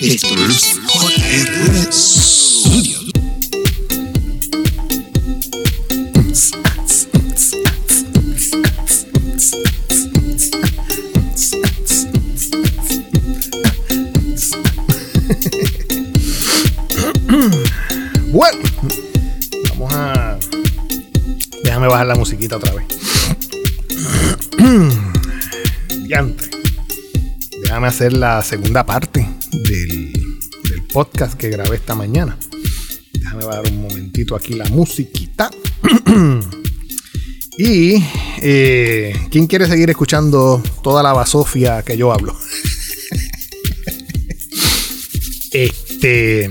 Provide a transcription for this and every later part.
Esto es JR Studio. Bueno, vamos a. Déjame bajar la musiquita otra vez. Diantre. Déjame hacer la segunda parte podcast que grabé esta mañana. Déjame bajar un momentito aquí la musiquita. y. eh, ¿Quién quiere seguir escuchando toda la basofia que yo hablo? este.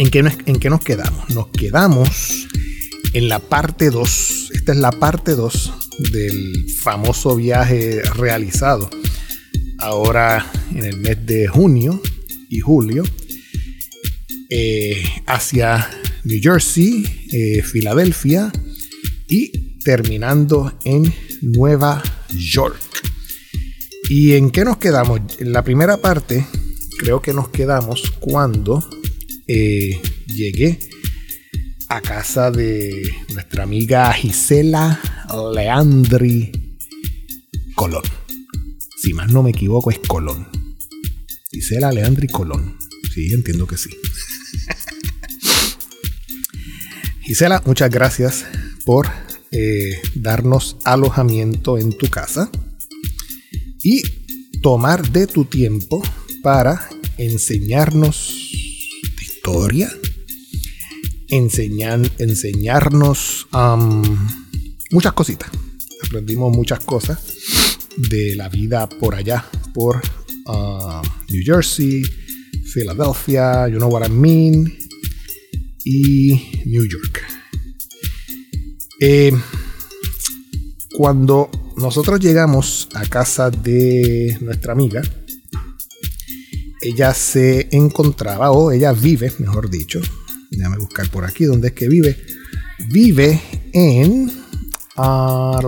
¿En qué, ¿En qué nos quedamos? Nos quedamos en la parte 2. Esta es la parte 2 del famoso viaje realizado ahora en el mes de junio y julio eh, hacia New Jersey, eh, Filadelfia y terminando en Nueva York. ¿Y en qué nos quedamos? En la primera parte creo que nos quedamos cuando eh, llegué a casa de nuestra amiga Gisela Leandri Colón. Si más no me equivoco, es Colón. Gisela Leandri Colón. Sí, entiendo que sí. Gisela, muchas gracias por eh, darnos alojamiento en tu casa y tomar de tu tiempo para enseñarnos historia, enseñar, enseñarnos um, muchas cositas. Aprendimos muchas cosas de la vida por allá, por uh, New Jersey, Philadelphia, you know what I mean, y New York. Eh, cuando nosotros llegamos a casa de nuestra amiga, ella se encontraba, o ella vive, mejor dicho, déjame buscar por aquí dónde es que vive, vive en ah,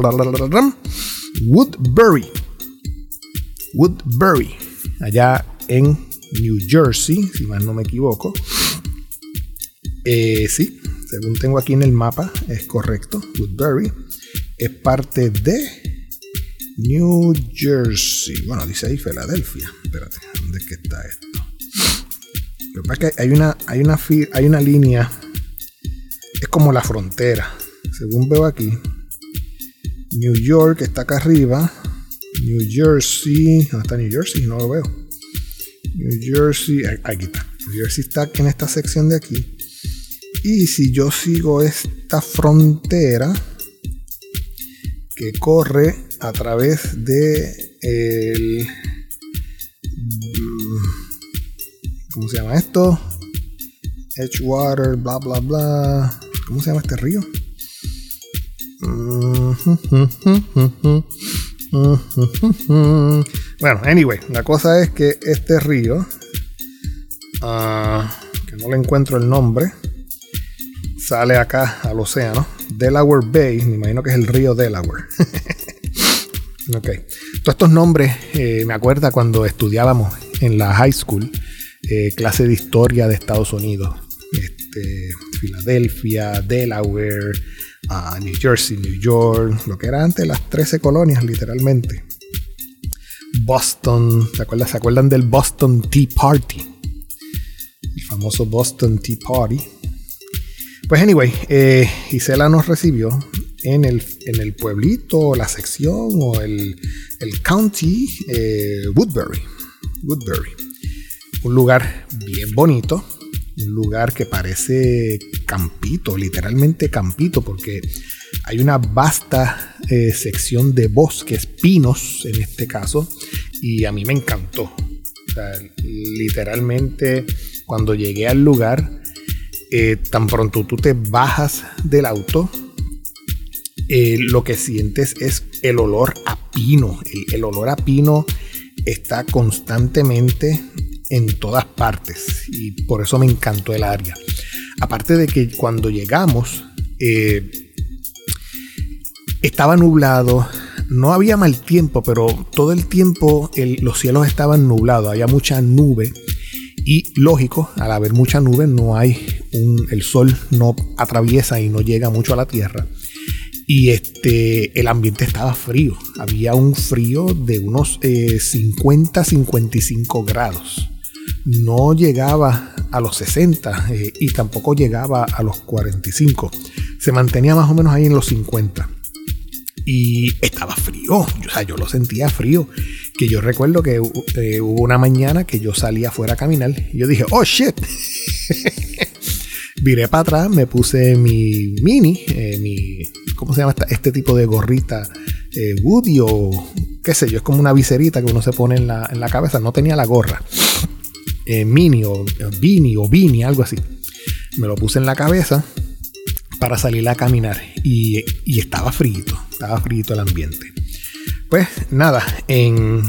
Woodbury, Woodbury, allá en New Jersey, si mal no me equivoco. Eh, sí, según tengo aquí en el mapa, es correcto. Woodbury es parte de New Jersey. Bueno, dice ahí Filadelfia. Espérate, ¿dónde es está esto? Lo que pasa es que hay una, hay una, hay una línea, es como la frontera. Según veo aquí, New York está acá arriba. New Jersey, ¿dónde está New Jersey? No lo veo. New Jersey, aquí está. New Jersey está en esta sección de aquí. Y si yo sigo esta frontera que corre a través de el mm, ¿cómo se llama esto? Edgewater, bla bla bla. ¿Cómo se llama este río? Bueno, anyway, la cosa es que este río, ah, que no le encuentro el nombre, sale acá al océano. Delaware Bay, me imagino que es el río Delaware. ok. Todos estos nombres eh, me acuerda cuando estudiábamos en la high school, eh, clase de historia de Estados Unidos. Este, Filadelfia, Delaware, ah, New Jersey, New York, lo que era antes las 13 colonias, literalmente. Boston, ¿se ¿se acuerdan del Boston Tea Party? El famoso Boston Tea Party. Pues anyway, eh, Gisela nos recibió en el, en el pueblito, la sección o el, el county eh, Woodbury. Woodbury. Un lugar bien bonito, un lugar que parece campito, literalmente campito, porque hay una vasta eh, sección de bosques, pinos en este caso, y a mí me encantó. O sea, literalmente cuando llegué al lugar, eh, tan pronto tú te bajas del auto, eh, lo que sientes es el olor a pino. El, olor a pino está constantemente en todas partes y por eso me encantó el área. Aparte de que cuando llegamos eh, estaba nublado, no había mal tiempo, pero todo el tiempo los cielos estaban nublados, había mucha nube Y lógico, al haber mucha nube, no hay un, el sol no atraviesa y no llega mucho a la tierra. Y este, el ambiente estaba frío. Había un frío de unos 50-55 eh, grados. No llegaba a los 60 eh, y tampoco llegaba a los 45. Se mantenía más o menos ahí en los 50 y estaba frío. O sea, yo lo sentía frío. Que yo recuerdo que eh, hubo una mañana que yo salía afuera a caminar y yo dije, oh shit. Viré para atrás, me puse mi mini, eh, mi, ¿cómo se llama este tipo de gorrita? Eh, Woody o qué sé yo, es como una viserita que uno se pone en la, en la cabeza. No tenía la gorra. Eh, mini o Beanie o Beanie, algo así. Me lo puse en la cabeza para salir a caminar y, estaba frito, estaba frito el ambiente. Pues nada, en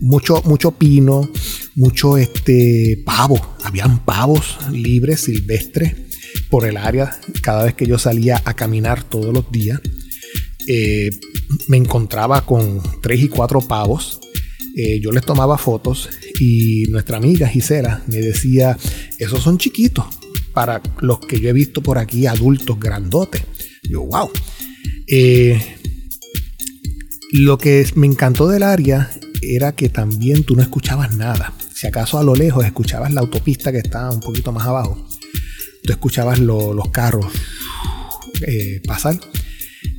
mucho, mucho pino, mucho este pavo, habían pavos libres, silvestres por el área cada vez que yo salía a caminar todos los días. Eh, me encontraba con tres y cuatro pavos. Eh, yo les tomaba fotos y nuestra amiga Gisela me decía, esos son chiquitos, para los que yo he visto por aquí, adultos grandotes. Yo, wow. Eh, lo que me encantó del área era que también tú no escuchabas nada. Si acaso a lo lejos escuchabas la autopista que estaba un poquito más abajo, tú escuchabas los carros eh, pasar.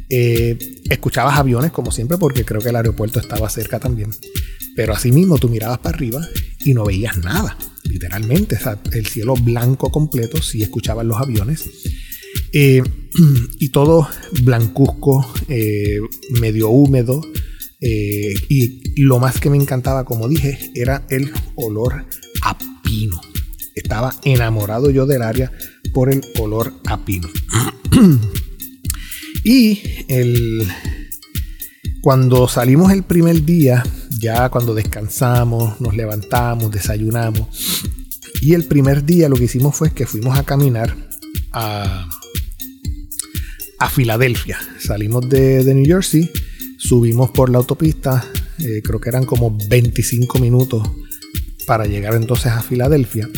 Eh, escuchabas aviones como siempre porque creo que el aeropuerto estaba cerca también. Pero asimismo tú mirabas para arriba y no veías nada literalmente, el cielo blanco completo, si escuchaban los aviones. Eh, y todo blancuzco, eh, medio húmedo. Eh, y lo más que me encantaba, como dije, era el olor a pino. Estaba enamorado yo del área por el olor a pino. y el, cuando salimos el primer día, ya cuando descansamos, nos levantamos, desayunamos. Y el primer día lo que hicimos fue que fuimos a caminar a, a Filadelfia. Salimos de, New Jersey, subimos por la autopista, eh, creo que eran como 25 minutos para llegar entonces a Filadelfia.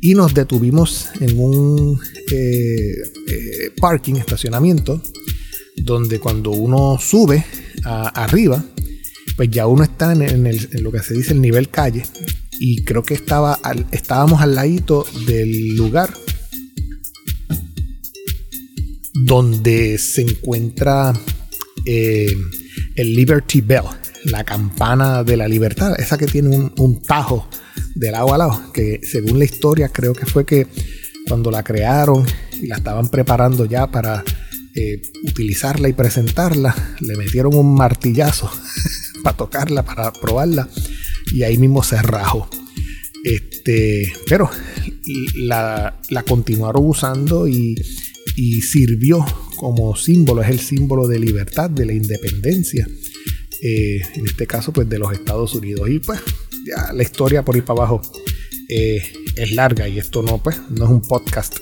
Y nos detuvimos en un eh, eh, parking, estacionamiento, donde cuando uno sube arriba, pues ya uno está en, lo que se dice el nivel calle y creo que estaba estábamos al ladito del lugar donde se encuentra eh, el Liberty Bell, la campana de la libertad, esa que tiene un, tajo del agua al lado, que según la historia creo que fue que cuando la crearon y la estaban preparando ya para eh, utilizarla y presentarla, le metieron un martillazo para tocarla, para probarla, y ahí mismo se rajó. Este, pero la, continuaron usando y, sirvió como símbolo, es el símbolo de libertad, de la independencia, eh, en este caso pues de los Estados Unidos. Y pues ya la historia por ir para abajo eh, es larga y esto no, pues, no es un podcast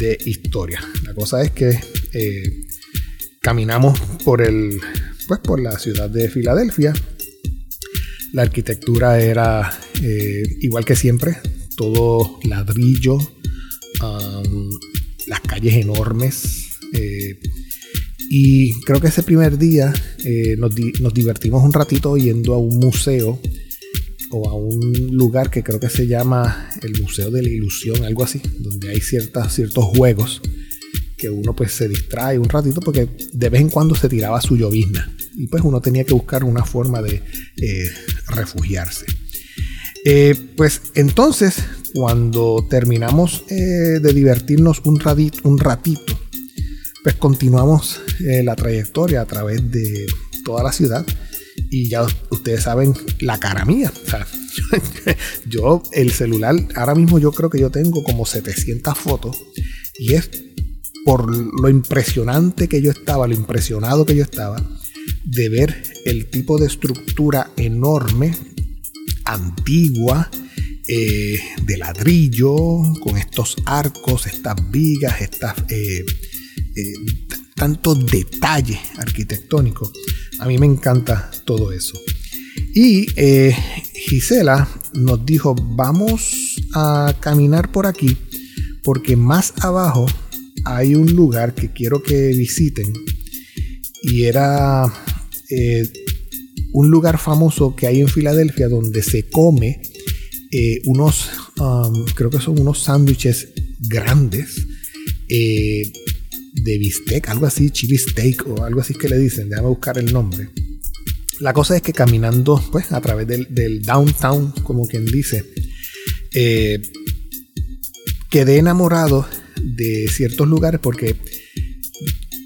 de historia. La cosa es que eh, caminamos por el pues por la ciudad de Filadelfia. La arquitectura era igual que siempre, todo ladrillo, calles enormes. Eh, y creo que ese primer día eh, nos, divertimos un ratito yendo a un museo o a un lugar que creo que se llama el Museo de la Ilusión, algo así, donde hay ciertas, ciertos juegos que uno pues se distrae un ratito porque de vez en cuando se tiraba su llovizna y pues uno tenía que buscar una forma de eh, refugiarse. Pues entonces, cuando terminamos eh, de divertirnos un ratito, un ratito pues continuamos la trayectoria a través de toda la ciudad y ya ustedes saben la cara mía. yo, el celular, ahora mismo yo creo que yo tengo como 700 fotos y es por lo impresionante que yo estaba, lo impresionado que yo estaba de ver el tipo de estructura enorme, antigua, eh, de ladrillo, con estos arcos, estas vigas, estas, eh, eh, tanto detalle arquitectónico. A mí me encanta todo eso. Y Gisela nos dijo, vamos a caminar por aquí, porque más abajo hay un lugar que quiero que visiten. Y era eh, un lugar famoso que hay en Filadelfia donde se come eh, unos, um, creo que son unos sándwiches grandes eh, de bistec, algo así, chili steak o algo así que le dicen, déjame buscar el nombre. La cosa es que caminando pues, a través del, downtown, como quien dice, eh, quedé enamorado de ciertos lugares porque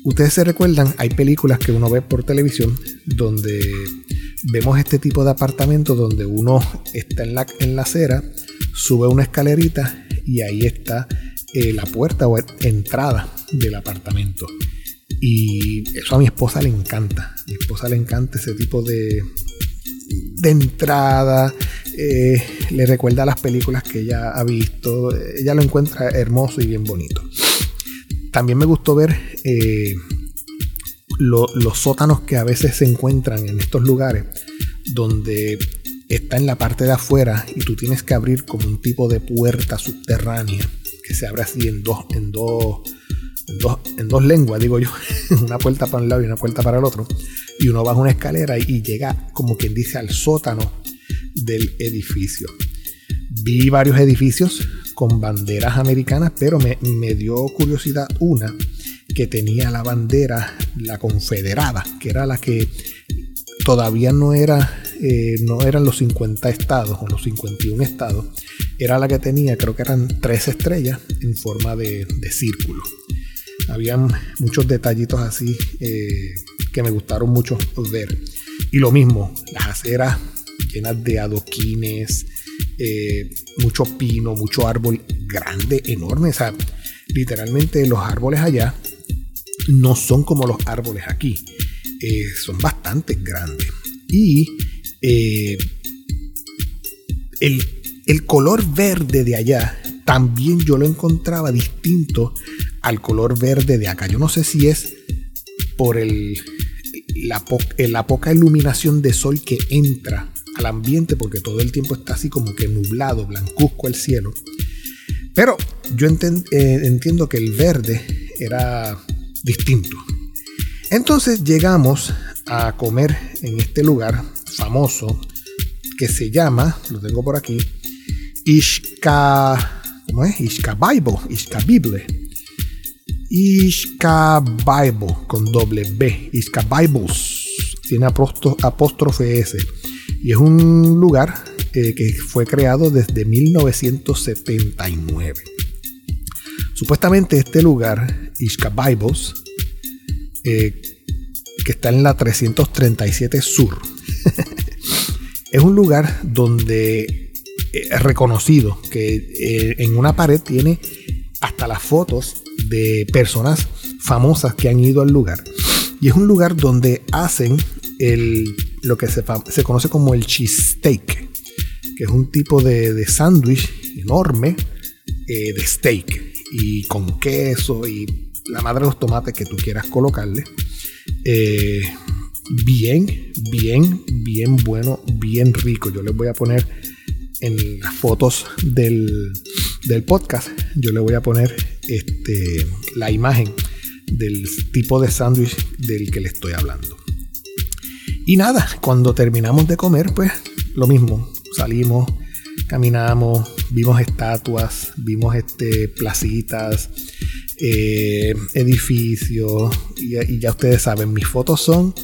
ustedes se recuerdan, hay películas que uno ve por televisión donde vemos este tipo de apartamentos donde uno está en la, en la acera, sube una escalerita y ahí está eh, la puerta o entrada del apartamento. Y eso a mi esposa le encanta. A mi esposa le encanta ese tipo de, de entrada. Eh, le recuerda las películas que ella ha visto. Ella lo encuentra hermoso y bien bonito. También me gustó ver eh, los sótanos que a veces se encuentran en estos lugares, donde está en la parte de afuera y tú tienes que abrir como un tipo de puerta subterránea que se abre así en dos, en dos, en dos, lenguas, digo yo, una puerta para un lado y una puerta para el otro, y uno baja una escalera y, llega, como quien dice, al sótano del edificio. Vi varios edificios con banderas americanas, pero me, me, dio curiosidad una que tenía la bandera, la confederada, que era la que todavía no era eh, no eran los 50 estados o los 51 estados, era la que tenía, creo que eran tres estrellas en forma de, círculo. Habían muchos detallitos así eh, que me gustaron mucho ver. Y lo mismo, las aceras llenas de adoquines, eh, mucho pino, mucho árbol grande, enorme. O sea, literalmente los árboles allá no son como los árboles aquí. son bastante grandes. Y eh, el, color verde de allá también yo lo encontraba distinto al color verde de acá. Yo no sé si es por el, la, poca iluminación de sol que entra al ambiente, porque todo el tiempo está así como que nublado, blancuzco el cielo. Pero yo eh, entiendo que el verde era distinto. Entonces llegamos a comer en este lugar famoso que se llama, lo tengo por aquí, Ishka, ¿cómo es? Ishka Bible, Ishka Bible. Ishka Bible con doble B, Ishka Bibles, tiene apóstrofe S. Y es un lugar eh, que fue creado desde 1979. Supuestamente este lugar, Ishka Bibles, eh, que está en la 337 Sur, es un lugar donde eh, es reconocido que en una pared tiene hasta las fotos de personas famosas que han ido al lugar. Y es un lugar donde hacen el, lo que se, conoce como el cheesesteak, que es un tipo de, sándwich enorme eh, de steak y con queso y la madre de los tomates que tú quieras colocarle bien, bien, bien bueno, bien rico. Yo les voy a poner en las fotos del, podcast, yo le voy a poner este, la imagen del tipo de sándwich del que le estoy hablando. Y nada, cuando terminamos de comer, pues lo mismo, salimos, caminamos, vimos estatuas, vimos este, placitas, eh, edificios, y, y ya ustedes saben, mis fotos son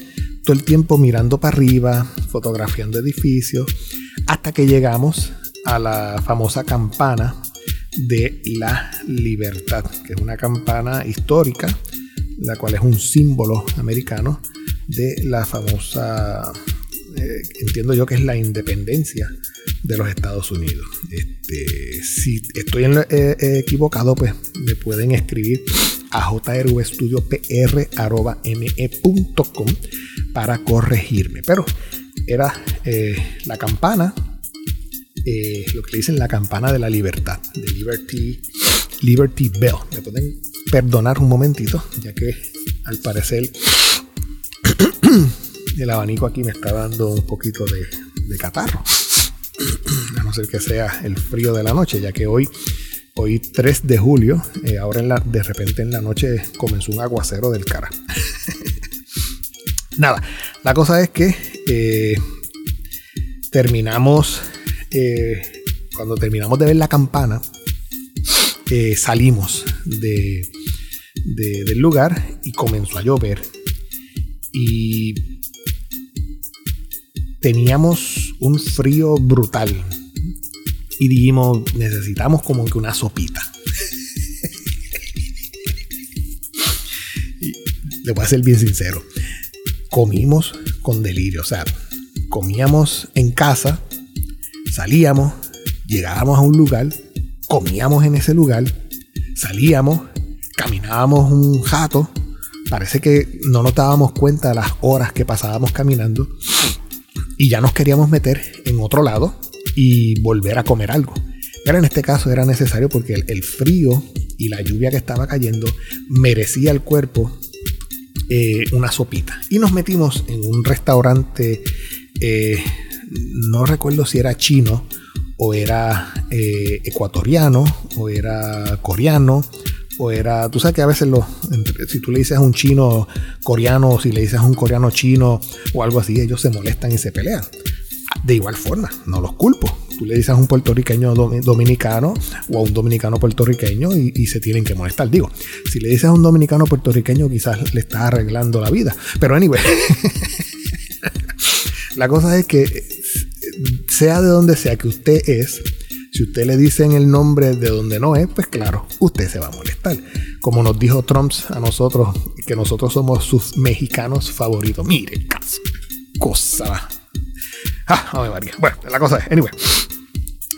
todo el tiempo mirando para arriba, fotografiando edificios, hasta que llegamos a la famosa campana de la libertad, que es una campana histórica, la cual es un símbolo americano de la famosa, eh, entiendo yo que es la independencia de los Estados Unidos. Este, si estoy eh, eh, equivocado, pues me pueden escribir a jrvstudiopr.me.com para corregirme. Pero era la campana, lo que le dicen la campana de la libertad, de Liberty, Liberty Bell. Me pueden perdonar un momentito, ya que al parecer el abanico aquí me está dando un poquito de, catarro. no ser que sea el frío de la noche, ya que hoy, hoy 3 de julio, eh, ahora en la, de repente en la noche comenzó un aguacero del cara. Nada, la cosa es que eh, terminamos, eh, cuando terminamos de ver la campana, salimos de, del lugar y comenzó a llover. Y teníamos un frío brutal. Y dijimos, necesitamos como que una sopita. le voy a ser bien sincero. Comimos con delirio. O sea, comíamos en casa, salíamos, llegábamos a un lugar, comíamos en ese lugar, salíamos, caminábamos un jato. Parece que no nos dábamos cuenta de las horas que pasábamos caminando y ya nos queríamos meter en otro lado y volver a comer algo. Pero en este caso era necesario porque el, frío y la lluvia que estaba cayendo merecía al cuerpo eh, una sopita. Y nos metimos en un restaurante, eh, no recuerdo si era chino o era eh, ecuatoriano o era coreano o era, tú sabes que a veces los, si tú le dices a un chino coreano o si le dices a un coreano chino o algo así, ellos se molestan y se pelean. De igual forma, no los culpo. Tú le dices a un puertorriqueño dominicano o a un dominicano puertorriqueño y, se tienen que molestar. Digo, si le dices a un dominicano puertorriqueño quizás le estás arreglando la vida. Pero anyway, la cosa es que sea de donde sea que usted es, si usted le dicen el nombre de donde no es, pues claro, usted se va a molestar. Como nos dijo Trump a nosotros, que nosotros somos sus mexicanos favoritos. Mire, cosa. Ah, María. Bueno, la cosa es, anyway.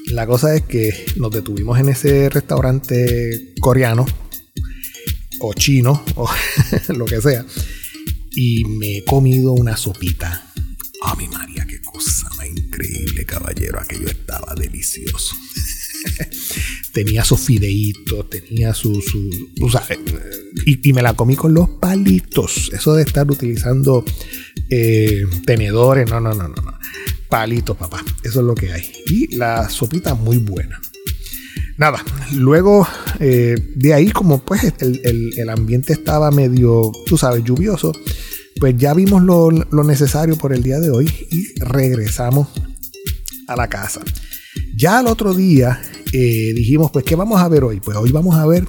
La cosa es que nos detuvimos en ese restaurante coreano o chino o lo que sea y me he comido una sopita. A mi María, qué cosa increíble, caballero. Aquello estaba delicioso. tenía sus fideitos, tenía su. Eh, y, me la comí con los palitos. Eso de estar utilizando eh, tenedores, no, no, no, no, no. Palitos, papá. Eso es lo que hay. Y la sopita muy buena. Nada, luego eh, de ahí, como pues el, el ambiente estaba medio, tú sabes, lluvioso pues ya vimos lo, necesario por el día de hoy y regresamos a la casa. Ya el otro día eh, dijimos, pues, ¿qué vamos a ver hoy? Pues hoy vamos a ver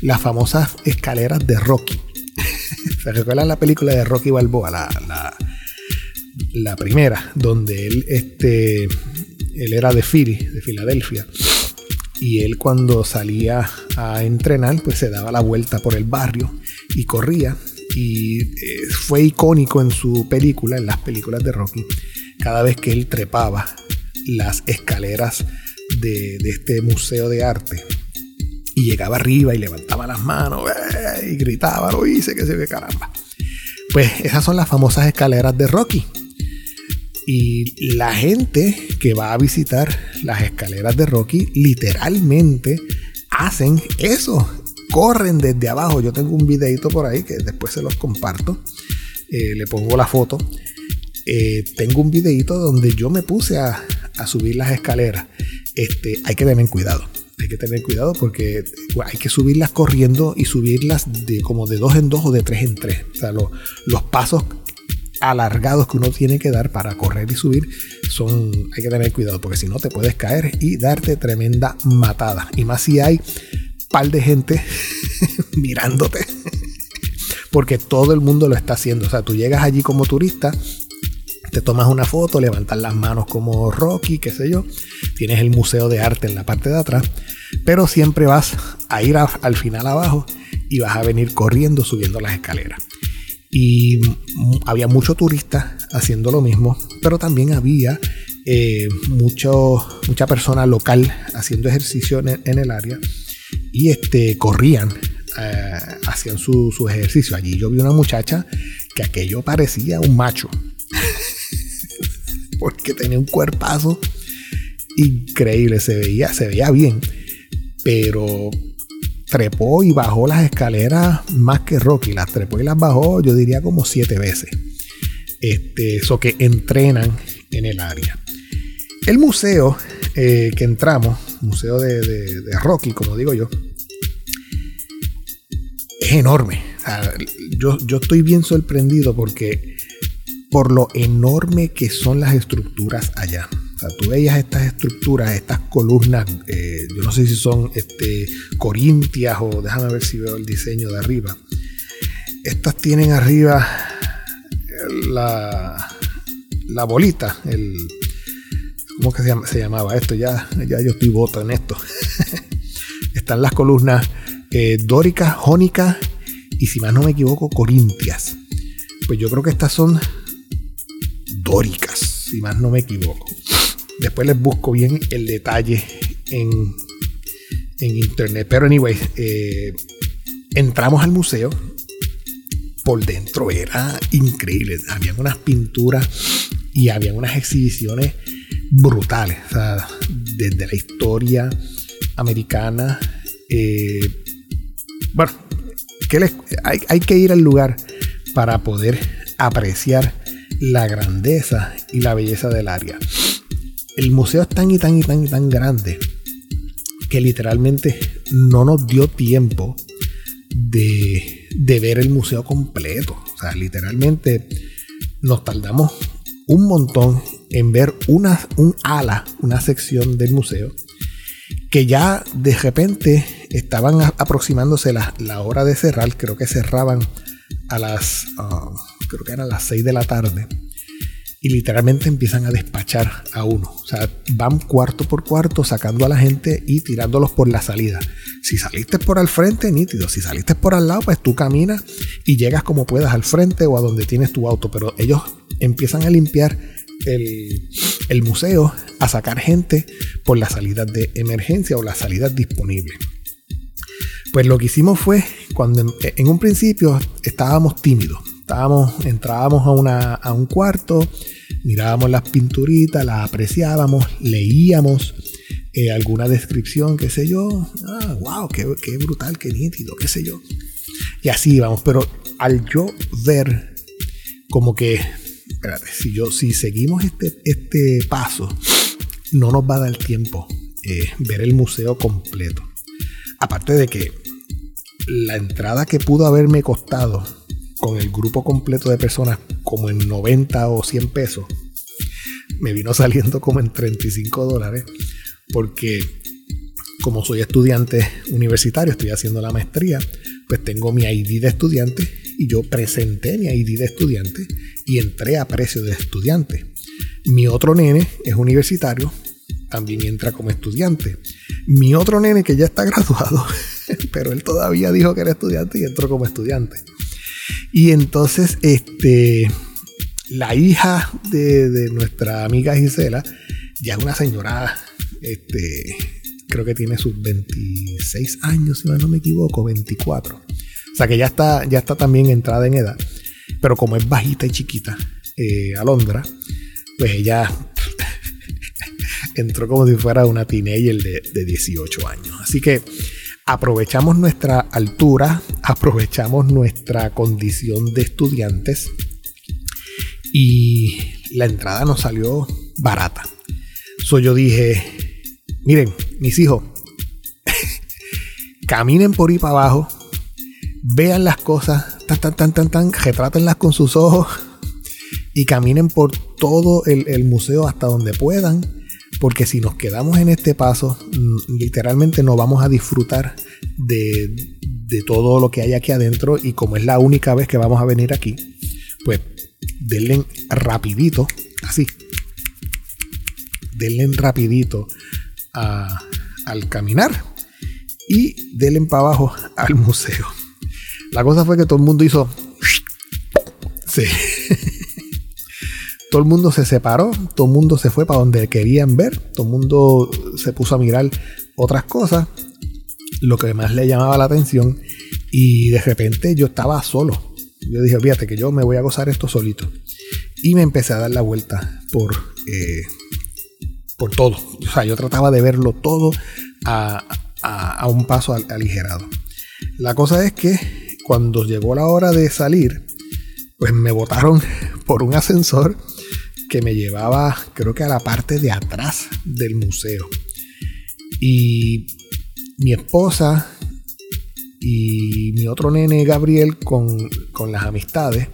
las famosas escaleras de Rocky. ¿Se recuerdan la película de Rocky Balboa? La, la, primera, donde él, este, él era de Philly, de Filadelfia. Y él cuando salía a entrenar, pues se daba la vuelta por el barrio y corría y eh, fue icónico en su película, en las películas de Rocky, cada vez que él trepaba las escaleras de, este museo de arte y llegaba arriba y levantaba las manos ¡eh! y gritaba, lo hice, que se ve caramba. Pues esas son las famosas escaleras de Rocky. Y la gente que va a visitar las escaleras de Rocky literalmente hacen eso corren desde abajo. Yo tengo un videito por ahí que después se los comparto. Eh, le pongo la foto. Eh, tengo un videito donde yo me puse a, subir las escaleras. Este, hay que tener cuidado. Hay que tener cuidado porque hay que subirlas corriendo y subirlas de como de dos en dos o de tres en tres. O sea, los pasos alargados que uno tiene que dar para correr y subir son hay que tener cuidado porque si no te puedes caer y darte tremenda matada y más si hay par de gente mirándote. Porque todo el mundo lo está haciendo. O sea, tú llegas allí como turista, te tomas una foto, levantas las manos como Rocky, qué sé yo. Tienes el museo de arte en la parte de atrás. Pero siempre vas a ir al final abajo y vas a venir corriendo subiendo las escaleras. Y había muchos turistas haciendo lo mismo, pero también había eh, mucho, mucha persona local haciendo ejercicio en el área y este, corrían, eh, hacían su, ejercicio. Allí yo vi una muchacha que aquello parecía un macho, porque tenía un cuerpazo increíble, se veía, se veía bien, pero trepó y bajó las escaleras más que Rocky, las trepó y las bajó, yo diría como siete veces. Este, eso que entrenan en el área. El museo eh, que entramos, Museo de, de, Rocky, como digo yo, es enorme. yo, yo estoy bien sorprendido porque por lo enorme que son las estructuras allá. O sea, tú veías estas estructuras, estas columnas, eh, yo no sé si son este, corintias o déjame ver si veo el diseño de arriba. Estas tienen arriba la, la bolita, el, ¿cómo que se, llamaba esto? Ya, ya yo estoy voto en esto. Están las columnas eh, dóricas, jónicas y si más no me equivoco, corintias. Pues yo creo que estas son dóricas, si más no me equivoco. Después les busco bien el detalle en, en internet. Pero anyway, eh, entramos al museo. Por dentro era increíble. Habían unas pinturas y había unas exhibiciones brutales. desde la historia americana. Eh, bueno, hay, hay que ir al lugar para poder apreciar la grandeza y la belleza del área. El museo es tan y tan y tan y tan grande que literalmente no nos dio tiempo de, ver el museo completo. O sea, literalmente nos tardamos un montón en ver una, un ala, una sección del museo, que ya de repente estaban aproximándose la, la hora de cerrar, creo que cerraban a las, ah, creo que eran las 6 de la tarde, y literalmente empiezan a despachar a uno. O sea, van cuarto por cuarto sacando a la gente y tirándolos por la salida. Si saliste por al frente, nítido. Si saliste por al lado, pues tú caminas y llegas como puedas al frente o a donde tienes tu auto. Pero ellos empiezan a limpiar el, el museo, a sacar gente por las salidas de emergencia o las salidas disponibles. Pues lo que hicimos fue, cuando en, un principio estábamos tímidos, estábamos, entrábamos a, una, a un cuarto, mirábamos las pinturitas, las apreciábamos, leíamos eh, alguna descripción, qué sé yo, ah, wow, qué, qué brutal, qué nítido, qué sé yo. Y así íbamos, pero al yo ver como que, si, yo, si seguimos este, este paso, no nos va a dar tiempo eh, ver el museo completo. Aparte de que la entrada que pudo haberme costado con el grupo completo de personas como en 90 o 100 pesos, me vino saliendo como en 35 dólares, porque como soy estudiante universitario, estoy haciendo la maestría, pues tengo mi ID de estudiante y yo presenté mi ID de estudiante y entré a precio de estudiante. Mi otro nene es universitario, también entra como estudiante. Mi otro nene que ya está graduado, pero él todavía dijo que era estudiante y entró como estudiante. Y entonces, este, la hija de, nuestra amiga Gisela, ya es una señora, este, creo que tiene sus 26 años, si no me equivoco, 24. O sea que ya está, ya está también entrada en edad. Pero como es bajita y chiquita, eh, Alondra, pues ella entró como si fuera una teenager de, de 18 años. Así que aprovechamos nuestra altura, aprovechamos nuestra condición de estudiantes y la entrada nos salió barata. So yo dije, miren, mis hijos, caminen por ahí para abajo, vean las cosas, tan, tan, tan, tan, tan, retrátenlas con sus ojos y caminen por todo el museo hasta donde puedan porque si nos quedamos en este paso, mm, literalmente no vamos a disfrutar de, todo lo que hay aquí adentro y como es la única vez que vamos a venir aquí, pues denle rapidito, así, denle rapidito al caminar y denle para abajo al museo. La cosa fue que todo el mundo hizo... Sí. Todo el mundo se separó, todo el mundo se fue para donde querían ver, todo el mundo se puso a mirar otras cosas, lo que más le llamaba la atención, y de repente yo estaba solo. Yo dije, fíjate que yo me voy a gozar esto solito. Y me empecé a dar la vuelta por, eh, por todo. O sea, yo trataba de verlo todo a, un paso aligerado. La cosa es que cuando llegó la hora de salir, pues me botaron por un ascensor que me llevaba, creo que a la parte de atrás del museo. Y mi esposa y mi otro nene Gabriel con, con las amistades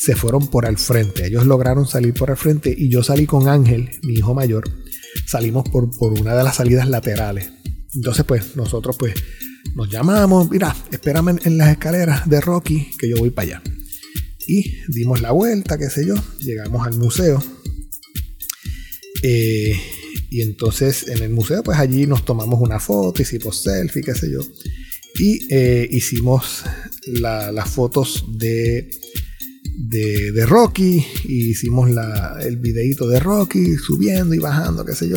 se fueron por al frente. Ellos lograron salir por al frente y yo salí con Ángel, mi hijo mayor. Salimos por, por una de las salidas laterales. Entonces, pues, nosotros, pues, nos llamamos. Mira, espérame en las escaleras de Rocky, que yo voy para allá. Y dimos la vuelta, qué sé yo. Llegamos al museo. Eh, y entonces en el museo, pues allí nos tomamos una foto, hicimos selfie, qué sé yo. Y eh, hicimos las fotos de de, Rocky y hicimos el videito de Rocky subiendo y bajando, qué sé yo.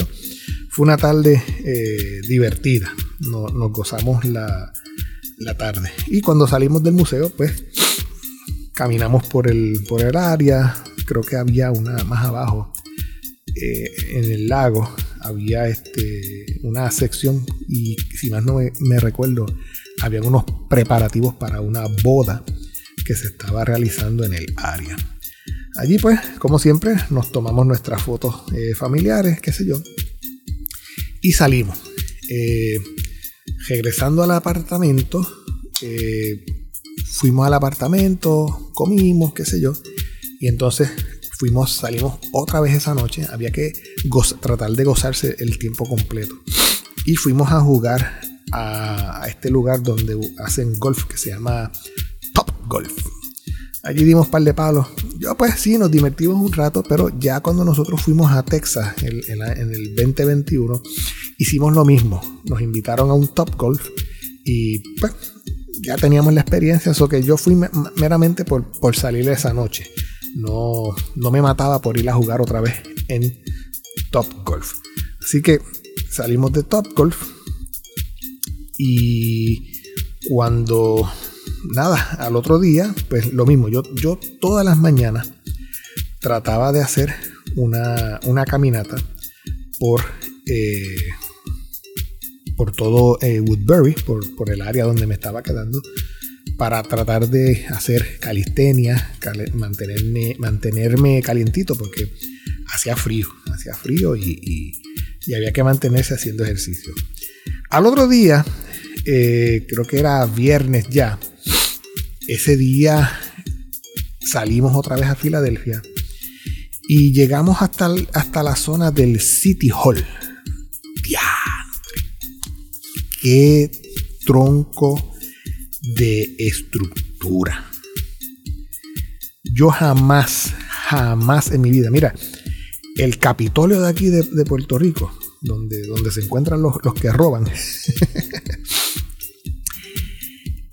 Fue una tarde eh, divertida, nos gozamos la, tarde. Y cuando salimos del museo, pues caminamos por el, por el área, creo que había una más abajo, eh, en el lago, había este, una sección y si más no me recuerdo, había unos preparativos para una boda que se estaba realizando en el área. Allí pues, como siempre, nos tomamos nuestras fotos eh, familiares, qué sé yo, y salimos. Eh, regresando al apartamento, fuimos al apartamento, comimos, qué sé yo, y entonces fuimos, salimos otra vez esa noche. Había que tratar de gozarse el tiempo completo. Y fuimos a jugar a, este lugar donde hacen golf que se llama golf. Allí dimos par de palos. Yo pues sí, nos divertimos un rato, pero ya cuando nosotros fuimos a Texas en, el 2021, hicimos lo mismo. Nos invitaron a un Top Golf y pues ya teníamos la experiencia, eso que yo fui meramente por, por salir esa noche. No, no me mataba por ir a jugar otra vez en Top Golf. Así que salimos de Top Golf y cuando nada, al otro día, pues lo mismo, yo, yo todas las mañanas trataba de hacer una, caminata por, eh, por todo eh, Woodbury, por, el área donde me estaba quedando, para tratar de hacer calistenia, mantenerme, mantenerme calientito, porque hacía frío, hacía frío y, había que mantenerse haciendo ejercicio. Al otro día, eh, creo que era viernes ya, ese día salimos otra vez a Filadelfia y llegamos hasta, hasta la zona del City Hall. ¡Qué tronco de estructura! Yo jamás, jamás en mi vida, mira, el Capitolio de aquí de, Puerto Rico, donde, donde se encuentran los, los que roban,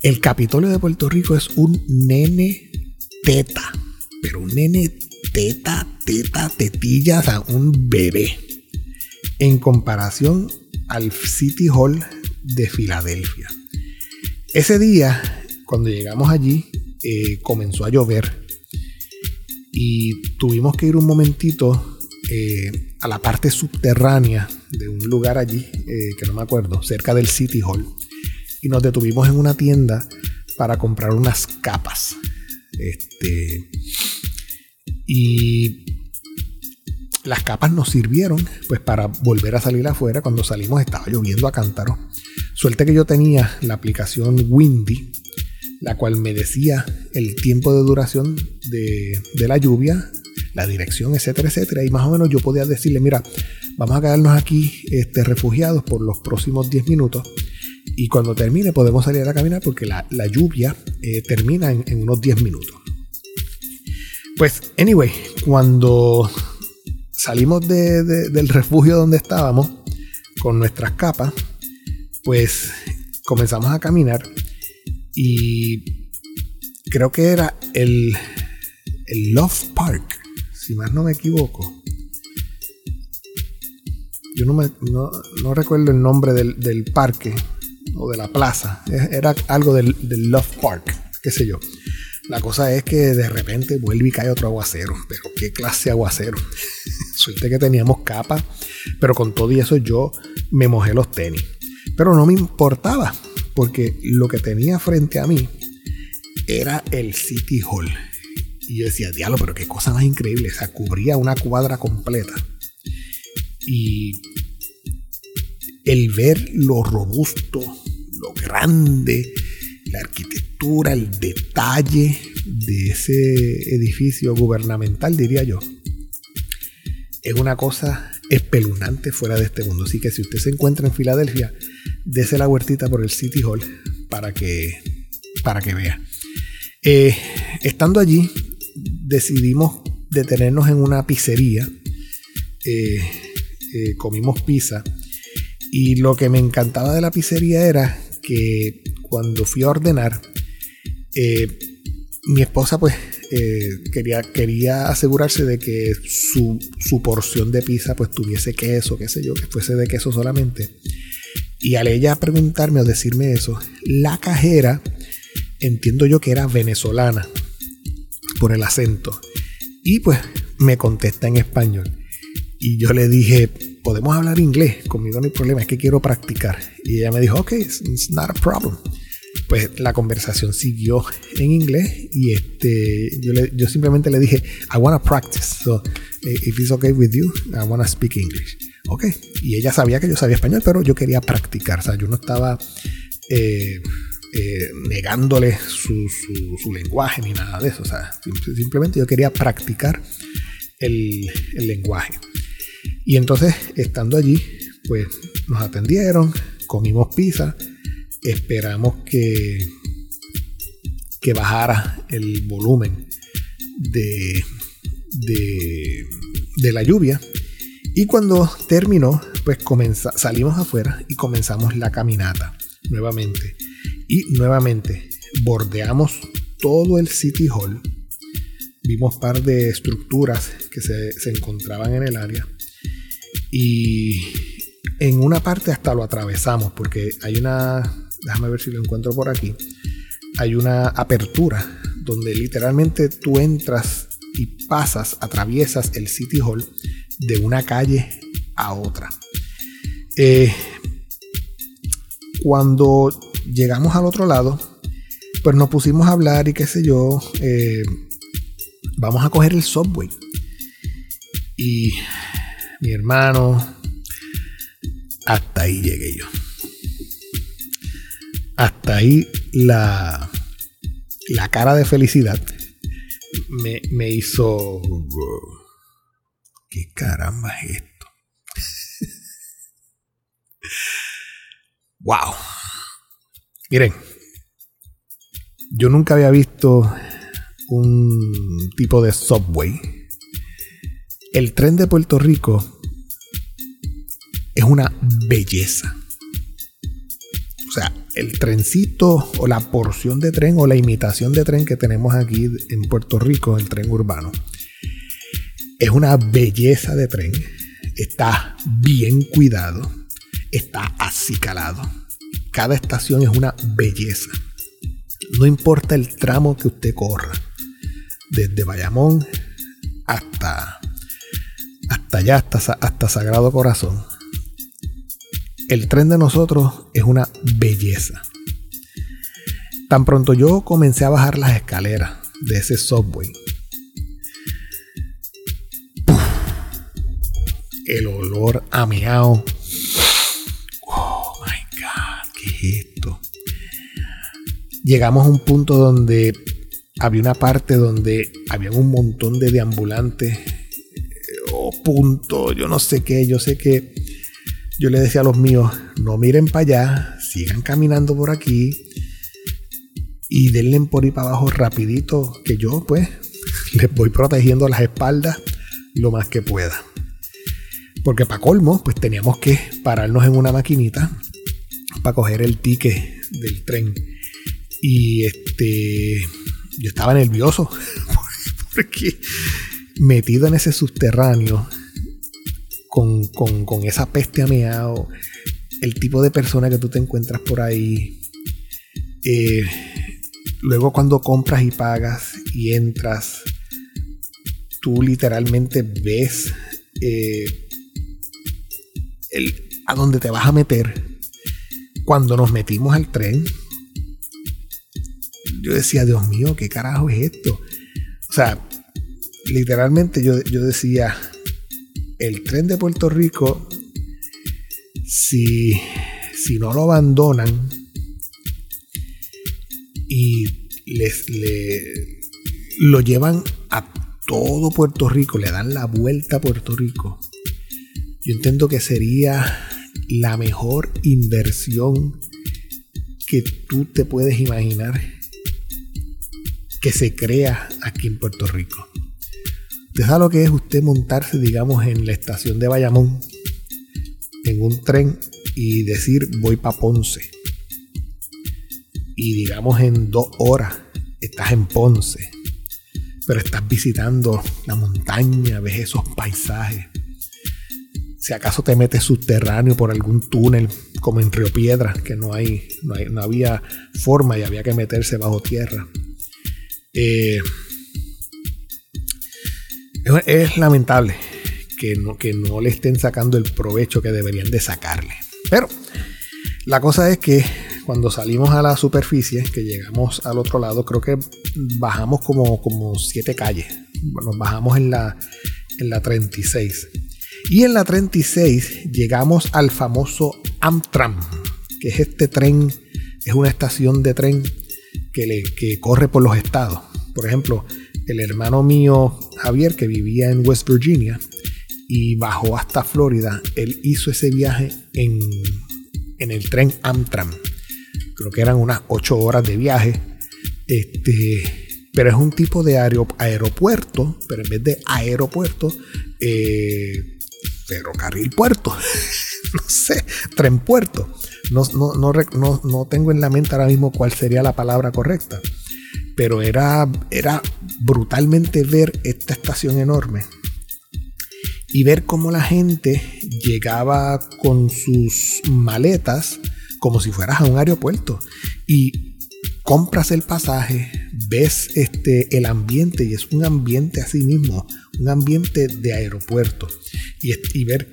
El Capitolio de Puerto Rico es un nene teta, pero un nene teta, teta, tetilla, o un bebé. En comparación al City Hall de Filadelfia. Ese día, cuando llegamos allí, eh, comenzó a llover y tuvimos que ir un momentito eh, a la parte subterránea de un lugar allí, eh, que no me acuerdo, cerca del City Hall y nos detuvimos en una tienda para comprar unas capas. Este, y las capas nos sirvieron pues para volver a salir afuera. Cuando salimos estaba lloviendo a cántaro. Suerte que yo tenía la aplicación Windy, la cual me decía el tiempo de duración de, la lluvia, la dirección, etcétera, etcétera. Y más o menos yo podía decirle, mira, vamos a quedarnos aquí este, refugiados por los próximos 10 minutos y cuando termine podemos salir a caminar porque la, lluvia eh, termina en, unos 10 minutos. Pues, anyway, cuando salimos del refugio donde estábamos con nuestras capas, pues comenzamos a caminar y creo que era el, el Love Park, si más no me equivoco. Yo no, me, no, recuerdo el nombre del, del parque, o de la plaza. Era algo del, Love Park, qué sé yo. La cosa es que de repente vuelve y cae otro aguacero. Pero qué clase de aguacero. Suerte que teníamos capa. Pero con todo y eso yo me mojé los tenis. Pero no me importaba. Porque lo que tenía frente a mí era el City Hall. Y yo decía, diablo, pero qué cosa más increíble. O sea, cubría una cuadra completa. Y el ver lo robusto, lo grande, la arquitectura, el detalle de ese edificio gubernamental, diría yo, es una cosa espeluznante fuera de este mundo. Así que si usted se encuentra en Filadelfia, dese la huertita por el City Hall para que, para que vea. Eh, estando allí, decidimos detenernos en una pizzería. Eh, eh, comimos pizza. Y lo que me encantaba de la pizzería era que cuando fui a ordenar, mi esposa pues quería, quería asegurarse de que su, su, porción de pizza pues tuviese queso, qué sé yo, que fuese de queso solamente. Y al ella preguntarme o decirme eso, la cajera entiendo yo que era venezolana por el acento. Y pues me contesta en español. Y yo le dije, podemos hablar inglés, conmigo no hay problema, es que quiero practicar. Y ella me dijo, ok, it's not a problem. Pues la conversación siguió en inglés y este, yo, yo simplemente le dije, I want to practice. So, eh, if it's okay with you, I want to speak English. Ok. Y ella sabía que yo sabía español, pero yo quería practicar. O sea, yo no estaba eh, eh, negándole su, lenguaje ni nada de eso. O sea, simplemente yo quería practicar el, lenguaje. Y entonces, estando allí, pues nos atendieron, comimos pizza, esperamos que, que bajara el volumen de, de, la lluvia. Y cuando terminó, pues salimos afuera y comenzamos la caminata nuevamente. Y nuevamente bordeamos todo el City Hall. Vimos par de estructuras que se, encontraban en el área. Y en una parte hasta lo atravesamos porque hay una, déjame ver si lo encuentro por aquí, hay una apertura donde literalmente tú entras y pasas, atraviesas el City Hall de una calle a otra. Eh, cuando llegamos al otro lado, pues nos pusimos a hablar y qué sé yo, eh, vamos a coger el subway. Y mi hermano, hasta ahí llegué yo. Hasta ahí la, la cara de felicidad me, me hizo... ¿Qué caramba es esto? ¡Wow! Miren, yo nunca había visto un tipo de subway. El tren de Puerto Rico es una belleza. O sea, el trencito o la porción de tren o la imitación de tren que tenemos aquí en Puerto Rico, el tren urbano, es una belleza de tren. Está bien cuidado, está acicalado cada estación es una belleza. No importa el tramo que usted corra, desde Bayamón hasta, hasta allá, hasta, hasta Sagrado Corazón. El tren de nosotros es una belleza. Tan pronto yo comencé a bajar las escaleras de ese subway, el olor a meao esto? Llegamos a un punto donde había una parte donde había un montón de deambulantes o punto, yo no sé qué, yo sé que yo le decía a los míos, no miren para allá, sigan caminando por aquí y denle por ahí para abajo rapidito, que yo pues les voy protegiendo las espaldas lo más que pueda. Porque para colmo, pues teníamos que pararnos en una maquinita para coger el ticket del tren. Y este, yo estaba nervioso porque metido en ese subterráneo con, esa peste ameado, el tipo de persona que tú te encuentras por ahí. Eh, luego cuando compras y pagas y entras, tú literalmente ves eh, el, a dónde te vas a meter cuando nos metimos al tren, yo decía, Dios mío, ¿qué carajo es esto? O sea, literalmente yo, yo decía, el tren de Puerto Rico, si, si no lo abandonan y les, lo llevan a todo Puerto Rico, le dan la vuelta a Puerto Rico, yo entiendo que sería la mejor inversión que tú te puedes imaginar que se crea aquí en Puerto Rico. ¿Usted sabe lo que es usted montarse, digamos, en la estación de Bayamón, en un tren y decir voy para Ponce? Y digamos en dos horas estás en Ponce, pero estás visitando la montaña, ves esos paisajes. Si acaso te metes subterráneo por algún túnel, como en Río Piedra, que no, hay, no, no había forma y había que meterse bajo tierra. Eh, es, lamentable que no, que no le estén sacando el provecho que deberían de sacarle. Pero la cosa es que cuando salimos a la superficie, que llegamos al otro lado, creo que bajamos como, como siete calles. Nos bajamos en la, en la 36. Y en la 36 llegamos al famoso Amtram, que es este tren, es una estación de tren que, le, que corre por los estados. Por ejemplo, el hermano mío Javier, que vivía en West Virginia y bajó hasta Florida, él hizo ese viaje en, en el tren Amtram. Creo que eran unas 8 horas de viaje. Este, pero es un tipo de aeropuerto, pero en vez de aeropuerto, eh, ferrocarril puerto. no sé, tren puerto. No, no, no, no, tengo en la mente ahora mismo cuál sería la palabra correcta pero era, era brutalmente ver esta estación enorme y ver cómo la gente llegaba con sus maletas como si fueras a un aeropuerto. Y compras el pasaje, ves este, el ambiente y es un ambiente así mismo, un ambiente de aeropuerto. Y, y ver,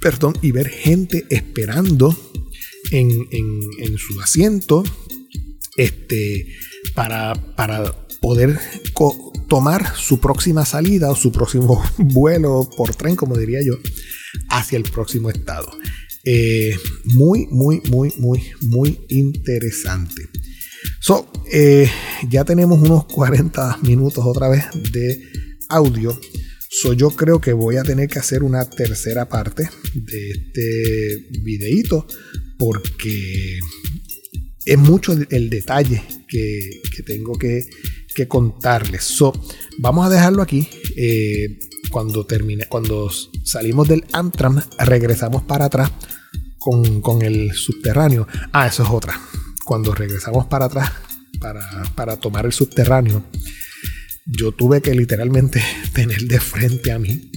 perdón, y ver gente esperando en, en su asiento, este, para, para poder tomar su próxima salida o su próximo vuelo por tren, como diría yo, hacia el próximo estado. Eh, muy, muy, muy, muy, muy interesante. So, eh, ya tenemos unos 40 minutos otra vez de audio. So, yo creo que voy a tener que hacer una tercera parte de este videíto porque es mucho el detalle que, tengo que, contarles. So, vamos a dejarlo aquí. Eh, cuando termine, cuando salimos del Amtram, regresamos para atrás con, el subterráneo. Ah, eso es otra. Cuando regresamos para atrás para, para tomar el subterráneo, yo tuve que literalmente tener de frente a mí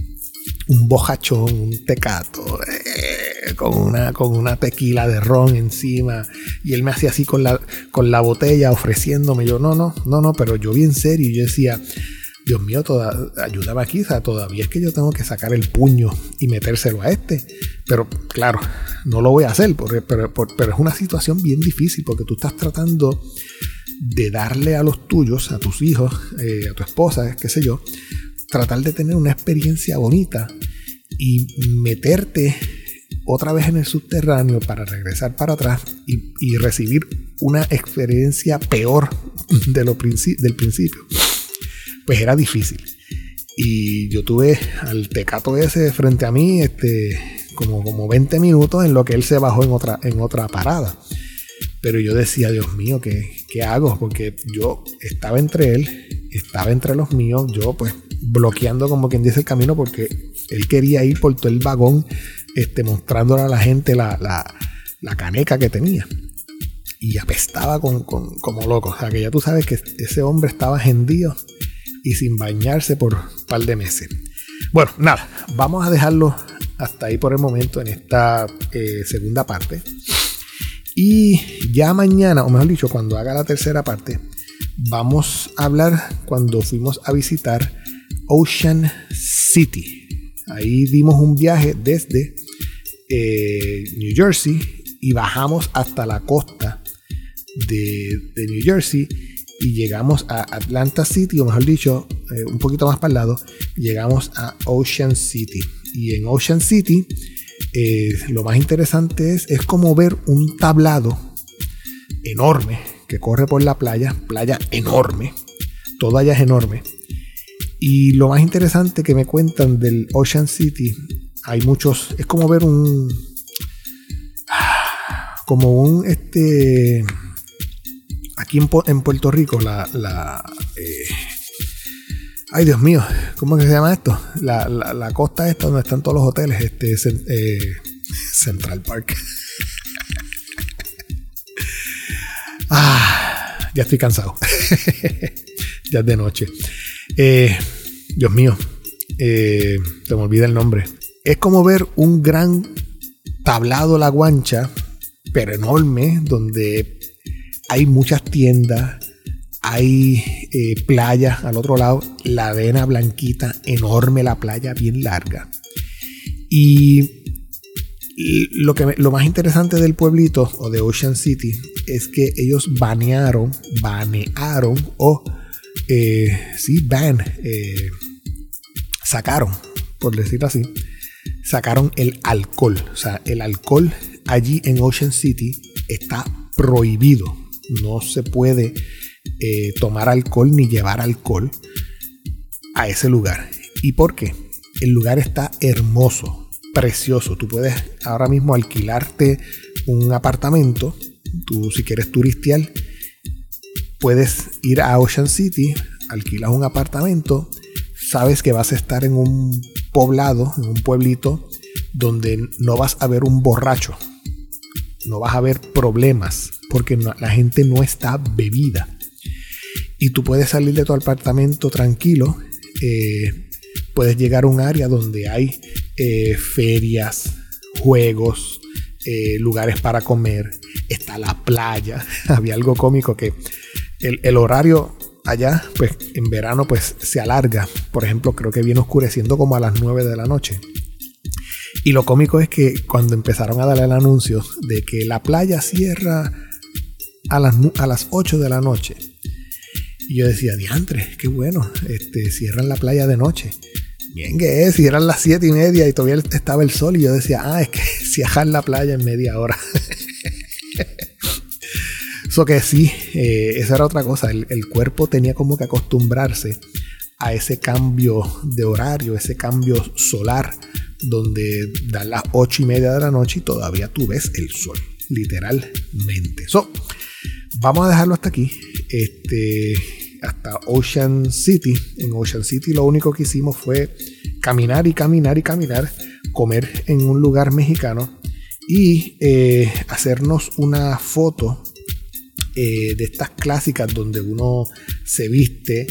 un bojachón, un tecato. Eh, con una, con una tequila de ron encima. Y él me hacía así con la, con la botella ofreciéndome. Yo, no, no, no, no, pero yo bien serio. Y yo decía, Dios mío, toda, ayúdame aquí. todavía es que yo tengo que sacar el puño y metérselo a este. Pero claro, no lo voy a hacer, porque, pero, pero es una situación bien difícil porque tú estás tratando de darle a los tuyos, a tus hijos, eh, a tu esposa, qué sé yo, tratar de tener una experiencia bonita y meterte otra vez en el subterráneo para regresar para atrás y, recibir una experiencia peor de lo del principio. Pues era difícil. Y yo tuve al tecato ese frente a mí este, como, como 20 minutos en lo que él se bajó en otra, en otra parada. Pero yo decía, Dios mío, ¿qué, ¿qué hago? Porque yo estaba entre él, estaba entre los míos, yo pues bloqueando como quien dice el camino porque él quería ir por todo el vagón este, mostrándole a la gente la, caneca que tenía. Y apestaba como loco. O sea que ya tú sabes que ese hombre estaba hendido y sin bañarse por un par de meses. Bueno, nada, vamos a dejarlo hasta ahí por el momento en esta eh, segunda parte. Y ya mañana, o mejor dicho, cuando haga la tercera parte, vamos a hablar cuando fuimos a visitar Ocean City. Ahí dimos un viaje desde eh, New Jersey y bajamos hasta la costa de, New Jersey y llegamos a Atlanta City, o mejor dicho, eh, un poquito más para el lado, llegamos a Ocean City. Y en Ocean City, eh, lo más interesante es, es como ver un tablado enorme que corre por la playa, playa enorme, todo allá es enorme. Y lo más interesante que me cuentan del Ocean City, hay muchos, es como ver un, como un, este, aquí en, Puerto Rico, la, la eh, ay Dios mío, ¿cómo que se llama esto? La, costa esta donde están todos los hoteles, este, eh, Central Park. ah, ya estoy cansado. ya es de noche. Eh, Dios mío, se me olvida el nombre. Es como ver un gran tablado la guancha, pero enorme, donde hay muchas tiendas, hay eh, playas al otro lado, la arena blanquita, enorme la playa, bien larga. Y lo, que, lo más interesante del pueblito o de Ocean City es que ellos banearon, banearon o, eh, sí, ban, eh, sacaron, por decirlo así, sacaron el alcohol. O sea, el alcohol allí en Ocean City está prohibido no se puede eh, tomar alcohol ni llevar alcohol a ese lugar. ¿Y por qué? El lugar está hermoso, precioso. Tú puedes ahora mismo alquilarte un apartamento. Tú si quieres turistial, puedes ir a Ocean City, alquilas un apartamento, sabes que vas a estar en un poblado, en un pueblito, donde no vas a ver un borracho, no vas a ver problemas, porque la gente no está bebida. Y tú puedes salir de tu apartamento tranquilo, eh, puedes llegar a un área donde hay eh, ferias, juegos, eh, lugares para comer, está la playa. Había algo cómico que el, el, horario allá, pues en verano, pues se alarga. Por ejemplo, creo que viene oscureciendo como a las 9 de la noche. Y lo cómico es que cuando empezaron a darle el anuncio de que la playa cierra a las, a las 8 de la noche. Y yo decía, diantre, qué bueno, este, cierran la playa de noche. Bien que es, si eran las 7 y media y todavía estaba el sol y yo decía, ah, es que cierran la playa en media hora. Eso que sí, eh, esa era otra cosa, el, el, cuerpo tenía como que acostumbrarse a ese cambio de horario, ese cambio solar, donde dan las 8 y media de la noche y todavía tú ves el sol, literalmente. So, vamos a dejarlo hasta aquí. Este, hasta Ocean City. En Ocean City lo único que hicimos fue caminar y caminar y caminar, comer en un lugar mexicano y eh, hacernos una foto eh, de estas clásicas donde uno se viste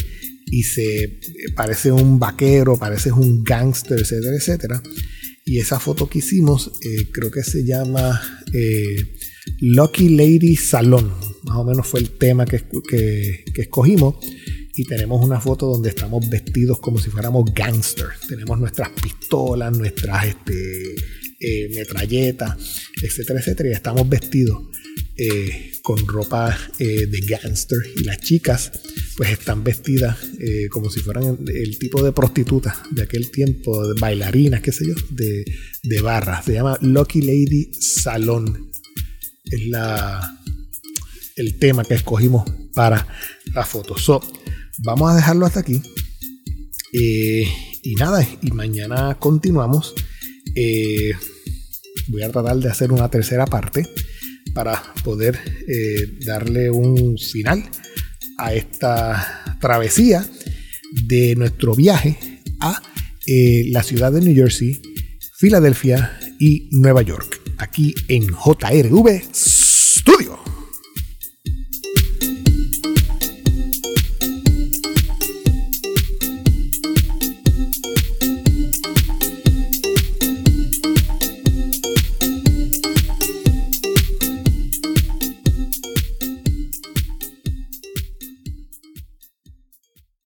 y se parece un vaquero, parece un gángster, etcétera, etcétera. Y esa foto que hicimos eh, creo que se llama Lucky Lady Salón más o menos fue el tema que, escogimos. Y tenemos una foto donde estamos vestidos como si fuéramos gangsters. Tenemos nuestras pistolas, nuestras este, eh, metralletas, etcétera, etcétera. Y estamos vestidos eh, con ropa eh, de gangster. Y las chicas, pues están vestidas como si fueran el, tipo de prostitutas de aquel tiempo, de bailarinas, qué sé yo, de, de barra. Se llama Lucky Lady Salón. Es la, el tema que escogimos para la foto. So, vamos a dejarlo hasta aquí. Eh, y nada, y mañana continuamos. Eh, voy a tratar de hacer una tercera parte para poder eh, darle un final a esta travesía de nuestro viaje a la ciudad de New Jersey, Filadelfia y Nueva York. Aquí en JRV